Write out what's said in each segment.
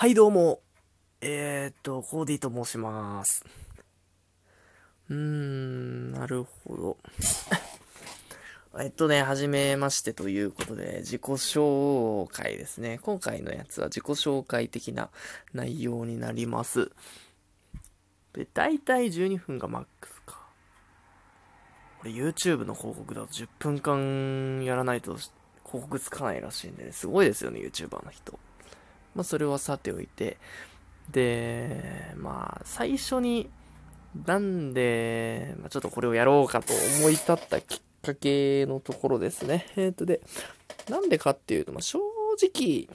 はい、どうも。えー、っと、コーディと申します。うーん、なるほど。えっとね、はじめましてということで、自己紹介ですね。今回のやつは自己紹介的な内容になります。で、だいたい12分がマックスか。これ YouTube の広告だと10分間やらないと広告つかないらしいんでね、すごいですよね、YouTuber の人。まあ、それはさておいて、で、まあ、最初に、なんで、まあ、ちょっとこれをやろうかと思い立ったきっかけのところですね。えっ、と、で、なんでかっていうと、まあ、正直、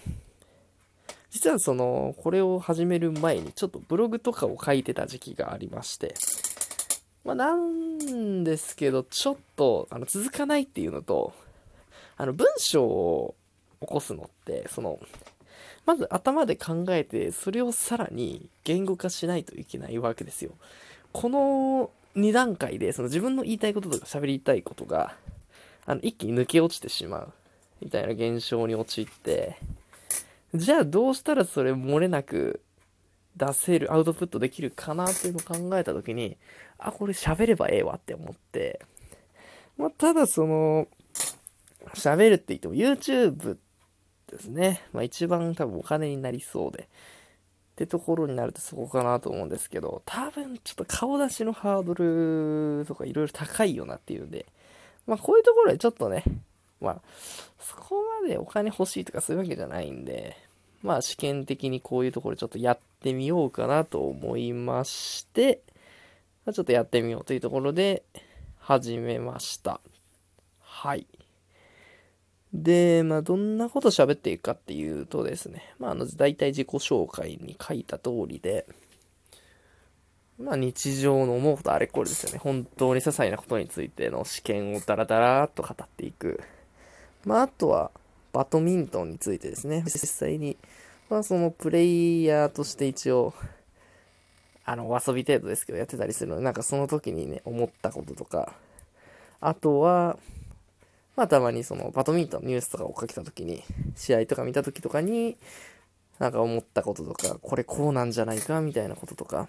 実はその、これを始める前に、ちょっとブログとかを書いてた時期がありまして、まあ、なんですけど、ちょっと、あの、続かないっていうのと、あの、文章を起こすのって、その、まず頭で考えて、それをさらに言語化しないといけないわけですよ。この2段階で、その自分の言いたいこととか喋りたいことが、あの、一気に抜け落ちてしまう、みたいな現象に陥って、じゃあどうしたらそれ漏れなく出せる、アウトプットできるかなっていうのを考えたときに、あ、これ喋ればええわって思って、まあ、ただその、喋るって言っても YouTube ですね。まあ一番多分お金になりそうで。ってところになるとそこかなと思うんですけど、多分ちょっと顔出しのハードルとかいろいろ高いよなっていうんで、まあこういうところでちょっとね、まあそこまでお金欲しいとかそういうわけじゃないんで、まあ試験的にこういうところちょっとやってみようかなと思いまして、まあちょっとやってみようというところで始めました。はい。で、まあ、どんなこと喋っていくかっていうとですね、まあ、あの、大体自己紹介に書いた通りで、まあ、日常の思うことあれこれですよね。本当に些細なことについての試験をダラダラーっと語っていく。まあ、あとは、バドミントンについてですね。実際に、まあ、そのプレイヤーとして一応、あの、お遊び程度ですけど、やってたりするので、なんかその時にね、思ったこととか、あとは、まあたまにそのバドミントンニュースとかをかけたときに、試合とか見たときとかに、なんか思ったこととか、これこうなんじゃないかみたいなこととか。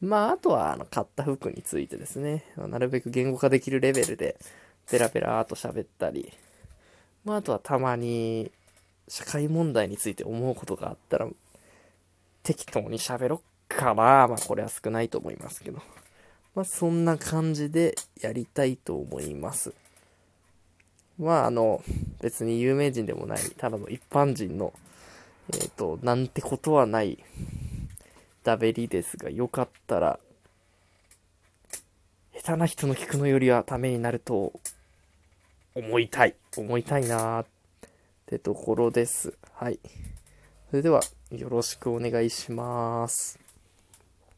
まああとはあの買った服についてですね、なるべく言語化できるレベルでペラペラーと喋ったり、まああとはたまに社会問題について思うことがあったら、適当に喋ろっかな。まあこれは少ないと思いますけど。まあそんな感じでやりたいと思います。まあ、あの、別に有名人でもない、ただの一般人の、えっ、と、なんてことはない、ダベリですが、よかったら、下手な人の聞くのよりはためになると、思いたい。思いたいなーってところです。はい。それでは、よろしくお願いします。